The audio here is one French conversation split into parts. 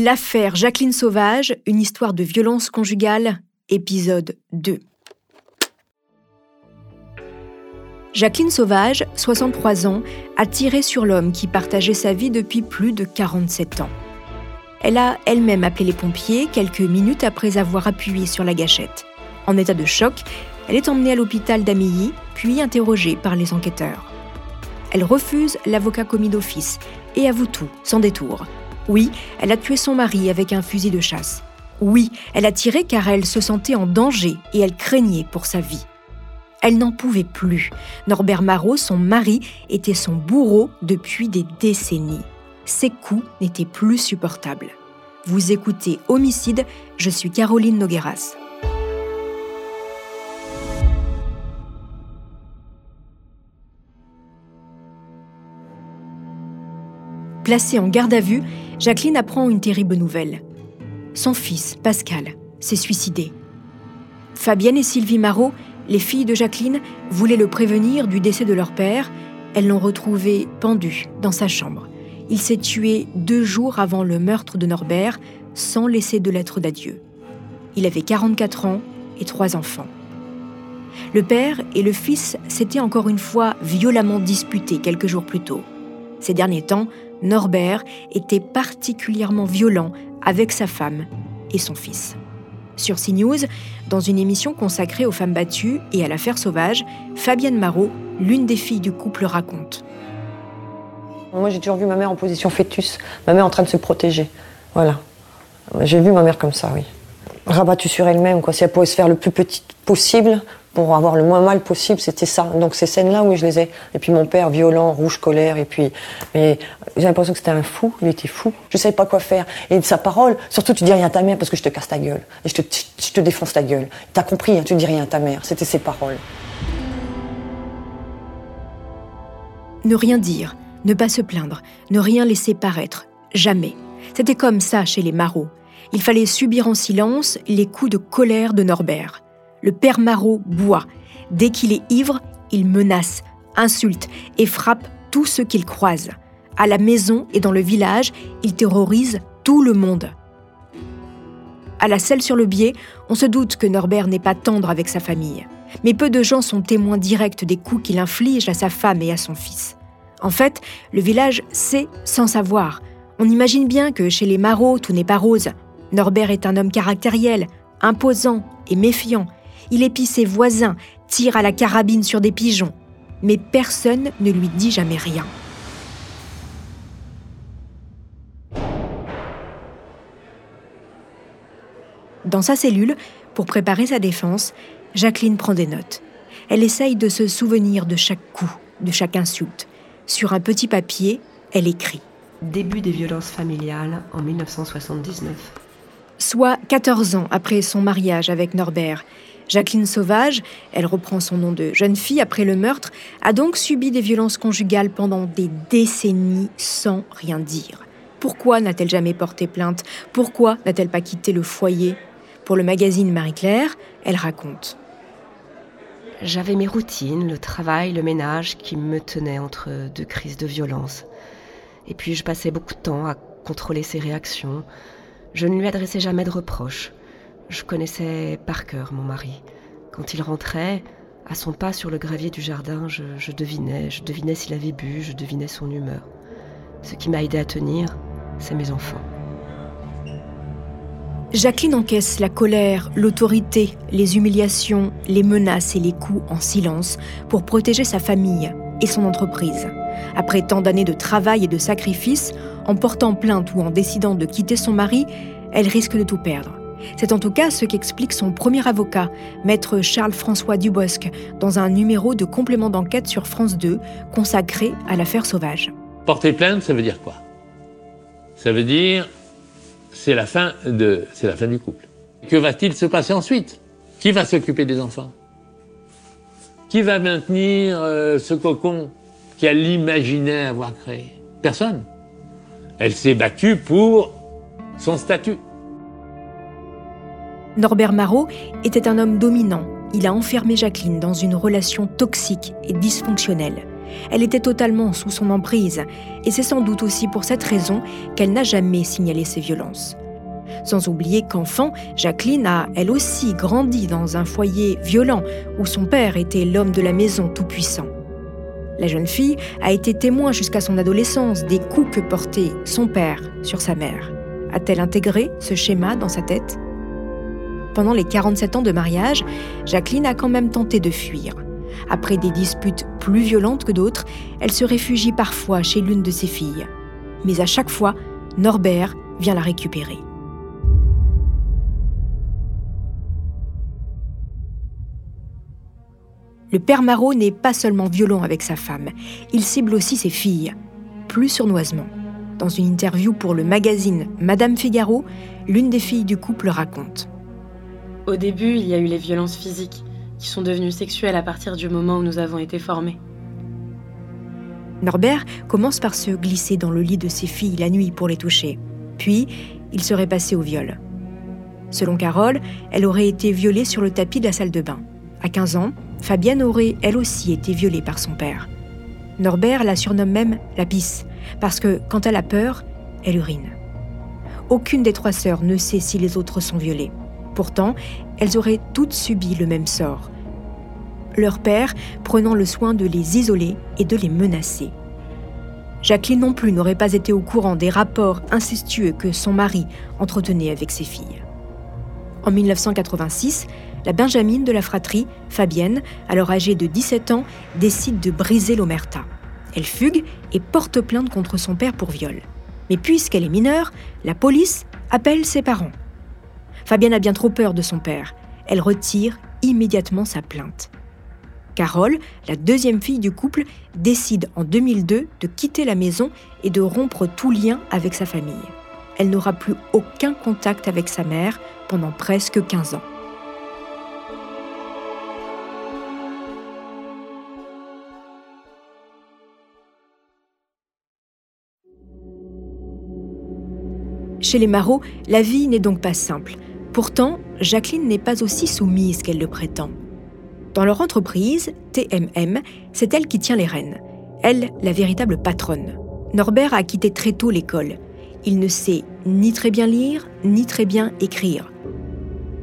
L'affaire Jacqueline Sauvage, une histoire de violence conjugale, épisode 2. Jacqueline Sauvage, 63 ans, a tiré sur l'homme qui partageait sa vie depuis plus de 47 ans. Elle a elle-même appelé les pompiers quelques minutes après avoir appuyé sur la gâchette. En état de choc, elle est emmenée à l'hôpital d'Amilly, puis interrogée par les enquêteurs. Elle refuse l'avocat commis d'office et avoue tout, sans détour. Oui, elle a tué son mari avec un fusil de chasse. Oui, elle a tiré car elle se sentait en danger et elle craignait pour sa vie. Elle n'en pouvait plus. Norbert Marot, son mari, était son bourreau depuis des décennies. Ses coups n'étaient plus supportables. Vous écoutez Homicide, je suis Caroline Nogueras. Placée en garde à vue, Jacqueline apprend une terrible nouvelle. Son fils, Pascal, s'est suicidé. Fabienne et Sylvie Marot, les filles de Jacqueline, voulaient le prévenir du décès de leur père. Elles l'ont retrouvé pendu dans sa chambre. Il s'est tué deux jours avant le meurtre de Norbert, sans laisser de lettre d'adieu. Il avait 44 ans et trois enfants. Le père et le fils s'étaient encore une fois violemment disputés quelques jours plus tôt. Ces derniers temps, Norbert était particulièrement violent avec sa femme et son fils. Sur CNews, dans une émission consacrée aux femmes battues et à l'affaire sauvage, Fabienne Marot, l'une des filles du couple, raconte. Moi, j'ai toujours vu ma mère en position fœtus, ma mère en train de se protéger. Voilà. J'ai vu ma mère comme ça, oui. Rabattue sur elle-même, quoi. Si elle pouvait se faire le plus petit possible pour avoir le moins mal possible, c'était ça. Donc ces scènes-là, oui, je les ai. Et puis mon père, violent, rouge, colère, et puis, mais j'ai l'impression que c'était un fou. Il était fou. Je savais pas quoi faire. Et sa parole, surtout, tu dis rien à ta mère parce que je te casse ta gueule et je te, je te défonce ta gueule. T'as compris, hein, tu dis rien à ta mère. C'était ses paroles. Ne rien dire, ne pas se plaindre, ne rien laisser paraître, jamais. C'était comme ça chez les Marot. Il fallait subir en silence les coups de colère de Norbert. Le père Marot boit. Dès qu'il est ivre, il menace, insulte et frappe tous ceux qu'il croise. À la maison et dans le village, il terrorise tout le monde. À la selle sur le biais, on se doute que Norbert n'est pas tendre avec sa famille. Mais peu de gens sont témoins directs des coups qu'il inflige à sa femme et à son fils. En fait, le village sait sans savoir. On imagine bien que chez les Marot, tout n'est pas rose. Norbert est un homme caractériel, imposant et méfiant. Il épie ses voisins, tire à la carabine sur des pigeons. Mais personne ne lui dit jamais rien. Dans sa cellule, pour préparer sa défense, Jacqueline prend des notes. Elle essaye de se souvenir de chaque coup, de chaque insulte. Sur un petit papier, elle écrit. Début des violences familiales en 1979. Soit 14 ans après son mariage avec Norbert, Jacqueline Sauvage, elle reprend son nom de jeune fille après le meurtre, a donc subi des violences conjugales pendant des décennies sans rien dire. Pourquoi n'a-t-elle jamais porté plainte? Pourquoi n'a-t-elle pas quitté le foyer? Pour le magazine Marie-Claire, elle raconte. J'avais mes routines, le travail, le ménage qui me tenaient entre deux crises de violence. Et puis je passais beaucoup de temps à contrôler ses réactions. Je ne lui adressais jamais de reproches. Je connaissais par cœur mon mari. Quand il rentrait, à son pas sur le gravier du jardin, je, devinais, je devinais s'il avait bu, je devinais son humeur. Ce qui m'a aidé à tenir, c'est mes enfants. Jacqueline encaisse la colère, l'autorité, les humiliations, les menaces et les coups en silence pour protéger sa famille et son entreprise. Après tant d'années de travail et de sacrifices, en portant plainte ou en décidant de quitter son mari, elle risque de tout perdre. C'est en tout cas ce qu'explique son premier avocat, maître Charles-François Dubosc, dans un numéro de complément d'enquête sur France 2 consacré à l'affaire sauvage. Porter plainte, ça veut dire quoi? Ça veut dire c'est la fin de c'est la fin du couple. Que va-t-il se passer ensuite? Qui va s'occuper des enfants? Qui va maintenir euh, ce cocon qui a l'imaginé avoir créé? Personne. Elle s'est battue pour son statut. Norbert Marot était un homme dominant. Il a enfermé Jacqueline dans une relation toxique et dysfonctionnelle. Elle était totalement sous son emprise, et c'est sans doute aussi pour cette raison qu'elle n'a jamais signalé ces violences. Sans oublier qu'enfant, Jacqueline a, elle aussi, grandi dans un foyer violent où son père était l'homme de la maison tout-puissant. La jeune fille a été témoin jusqu'à son adolescence des coups que portait son père sur sa mère. A-t-elle intégré ce schéma dans sa tête? Pendant les 47 ans de mariage, Jacqueline a quand même tenté de fuir. Après des disputes plus violentes que d'autres, elle se réfugie parfois chez l'une de ses filles. Mais à chaque fois, Norbert vient la récupérer. Le père Marot n'est pas seulement violent avec sa femme, il cible aussi ses filles, plus sournoisement. Dans une interview pour le magazine Madame Figaro, l'une des filles du couple raconte. Au début, il y a eu les violences physiques, qui sont devenues sexuelles à partir du moment où nous avons été formés. Norbert commence par se glisser dans le lit de ses filles la nuit pour les toucher. Puis, il serait passé au viol. Selon Carole, elle aurait été violée sur le tapis de la salle de bain. À 15 ans, Fabienne aurait elle aussi été violée par son père. Norbert la surnomme même la pisse, parce que quand elle a peur, elle urine. Aucune des trois sœurs ne sait si les autres sont violées. Pourtant, elles auraient toutes subi le même sort. Leur père prenant le soin de les isoler et de les menacer. Jacqueline non plus n'aurait pas été au courant des rapports incestueux que son mari entretenait avec ses filles. En 1986, la Benjamine de la fratrie, Fabienne, alors âgée de 17 ans, décide de briser l'omerta. Elle fugue et porte plainte contre son père pour viol. Mais puisqu'elle est mineure, la police appelle ses parents. Fabienne a bien trop peur de son père. Elle retire immédiatement sa plainte. Carole, la deuxième fille du couple, décide en 2002 de quitter la maison et de rompre tout lien avec sa famille. Elle n'aura plus aucun contact avec sa mère pendant presque 15 ans. Chez les Marot, la vie n'est donc pas simple. Pourtant, Jacqueline n'est pas aussi soumise qu'elle le prétend. Dans leur entreprise, TMM, c'est elle qui tient les rênes. Elle, la véritable patronne. Norbert a quitté très tôt l'école. Il ne sait ni très bien lire, ni très bien écrire.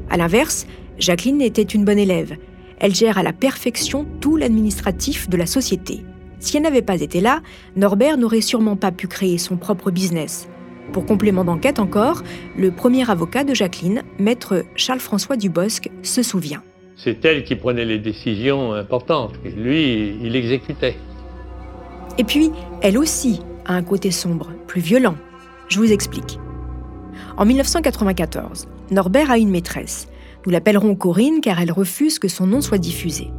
À l'inverse, Jacqueline était une bonne élève. Elle gère à la perfection tout l'administratif de la société. Si elle n'avait pas été là, Norbert n'aurait sûrement pas pu créer son propre business. Pour complément d'enquête encore, le premier avocat de Jacqueline, maître Charles-François Dubosc, se souvient. C'est elle qui prenait les décisions importantes. Lui, il exécutait. Et puis, elle aussi a un côté sombre, plus violent. Je vous explique. En 1994, Norbert a une maîtresse. Nous l'appellerons Corinne car elle refuse que son nom soit diffusé.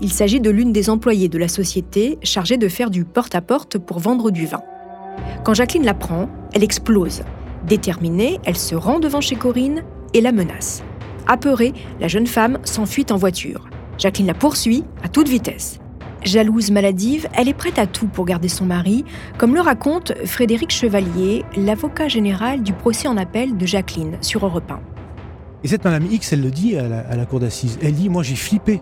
Il s'agit de l'une des employées de la société chargée de faire du porte-à-porte -porte pour vendre du vin. Quand Jacqueline l'apprend, elle explose. Déterminée, elle se rend devant chez Corinne et la menace. Apeurée, la jeune femme s'enfuit en voiture. Jacqueline la poursuit à toute vitesse. Jalouse maladive, elle est prête à tout pour garder son mari, comme le raconte Frédéric Chevalier, l'avocat général du procès en appel de Jacqueline sur Europe 1. Et cette Madame X, elle le dit à la, à la cour d'assises. Elle dit Moi, j'ai flippé.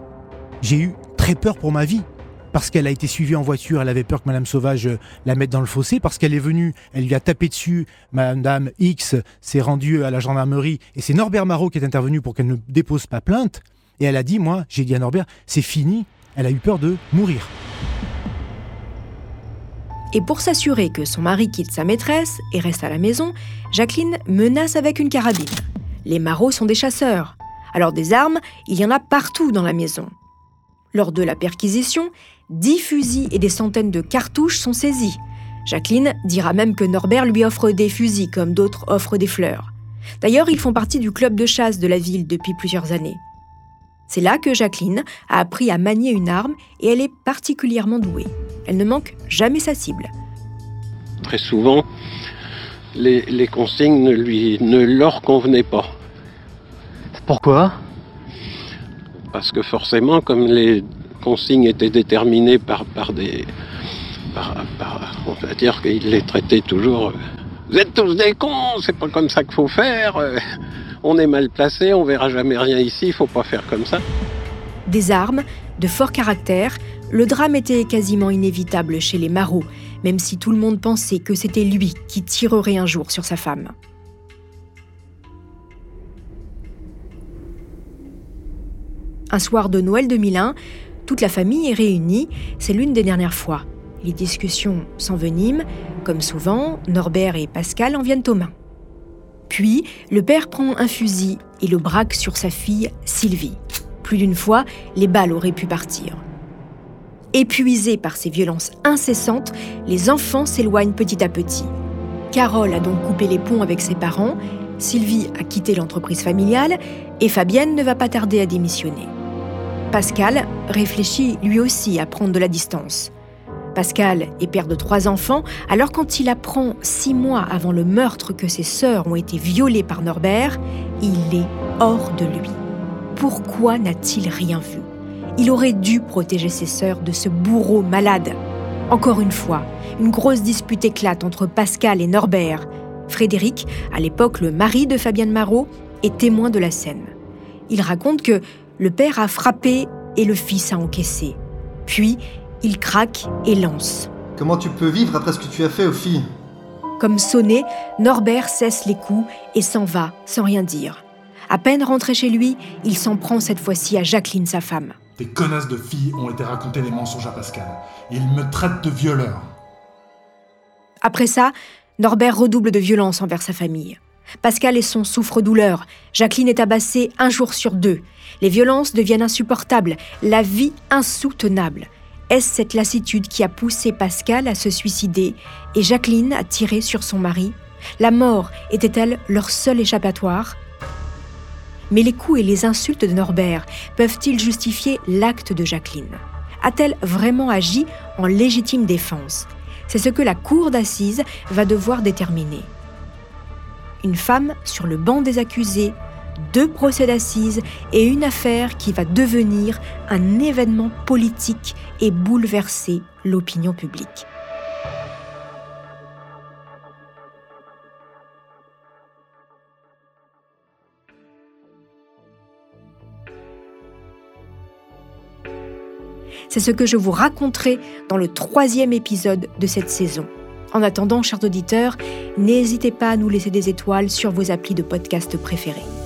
J'ai eu très peur pour ma vie parce qu'elle a été suivie en voiture, elle avait peur que Madame Sauvage euh, la mette dans le fossé, parce qu'elle est venue, elle lui a tapé dessus, Madame X s'est rendue à la gendarmerie, et c'est Norbert Marot qui est intervenu pour qu'elle ne dépose pas plainte, et elle a dit, moi, j'ai dit à Norbert, c'est fini, elle a eu peur de mourir. Et pour s'assurer que son mari quitte sa maîtresse et reste à la maison, Jacqueline menace avec une carabine. Les Marot sont des chasseurs. Alors des armes, il y en a partout dans la maison. Lors de la perquisition, dix fusils et des centaines de cartouches sont saisis. Jacqueline dira même que Norbert lui offre des fusils comme d'autres offrent des fleurs. D'ailleurs, ils font partie du club de chasse de la ville depuis plusieurs années. C'est là que Jacqueline a appris à manier une arme et elle est particulièrement douée. Elle ne manque jamais sa cible. Très souvent, les, les consignes ne, lui, ne leur convenaient pas. Pourquoi? Parce que forcément, comme les consignes étaient déterminées par, par des... On va dire qu'il les traitait toujours... Vous êtes tous des cons, c'est pas comme ça qu'il faut faire. On est mal placé, on verra jamais rien ici, il faut pas faire comme ça. Des armes, de fort caractère, Le drame était quasiment inévitable chez les Marot, même si tout le monde pensait que c'était lui qui tirerait un jour sur sa femme. Un soir de Noël 2001, toute la famille est réunie, c'est l'une des dernières fois. Les discussions s'enveniment, comme souvent, Norbert et Pascal en viennent aux mains. Puis, le père prend un fusil et le braque sur sa fille Sylvie. Plus d'une fois, les balles auraient pu partir. Épuisés par ces violences incessantes, les enfants s'éloignent petit à petit. Carole a donc coupé les ponts avec ses parents, Sylvie a quitté l'entreprise familiale et Fabienne ne va pas tarder à démissionner. Pascal réfléchit lui aussi à prendre de la distance. Pascal est père de trois enfants, alors quand il apprend six mois avant le meurtre que ses sœurs ont été violées par Norbert, il est hors de lui. Pourquoi n'a-t-il rien vu? Il aurait dû protéger ses sœurs de ce bourreau malade. Encore une fois, une grosse dispute éclate entre Pascal et Norbert. Frédéric, à l'époque le mari de Fabienne Marot, est témoin de la scène. Il raconte que le père a frappé et le fils a encaissé. Puis, il craque et lance. Comment tu peux vivre après ce que tu as fait aux filles? Comme sonné, Norbert cesse les coups et s'en va sans rien dire. À peine rentré chez lui, il s'en prend cette fois-ci à Jacqueline, sa femme. Des connasses de filles ont été racontées des mensonges à Pascal. Il me traite de violeur. Après ça, Norbert redouble de violence envers sa famille. Pascal et son souffre-douleur. Jacqueline est abassée un jour sur deux. Les violences deviennent insupportables, la vie insoutenable. Est-ce cette lassitude qui a poussé Pascal à se suicider et Jacqueline à tirer sur son mari? La mort était-elle leur seul échappatoire? Mais les coups et les insultes de Norbert peuvent-ils justifier l'acte de Jacqueline? A-t-elle vraiment agi en légitime défense? C'est ce que la cour d'assises va devoir déterminer une femme sur le banc des accusés, deux procès d'assises et une affaire qui va devenir un événement politique et bouleverser l'opinion publique. C'est ce que je vous raconterai dans le troisième épisode de cette saison. En attendant, chers auditeurs, n'hésitez pas à nous laisser des étoiles sur vos applis de podcast préférés.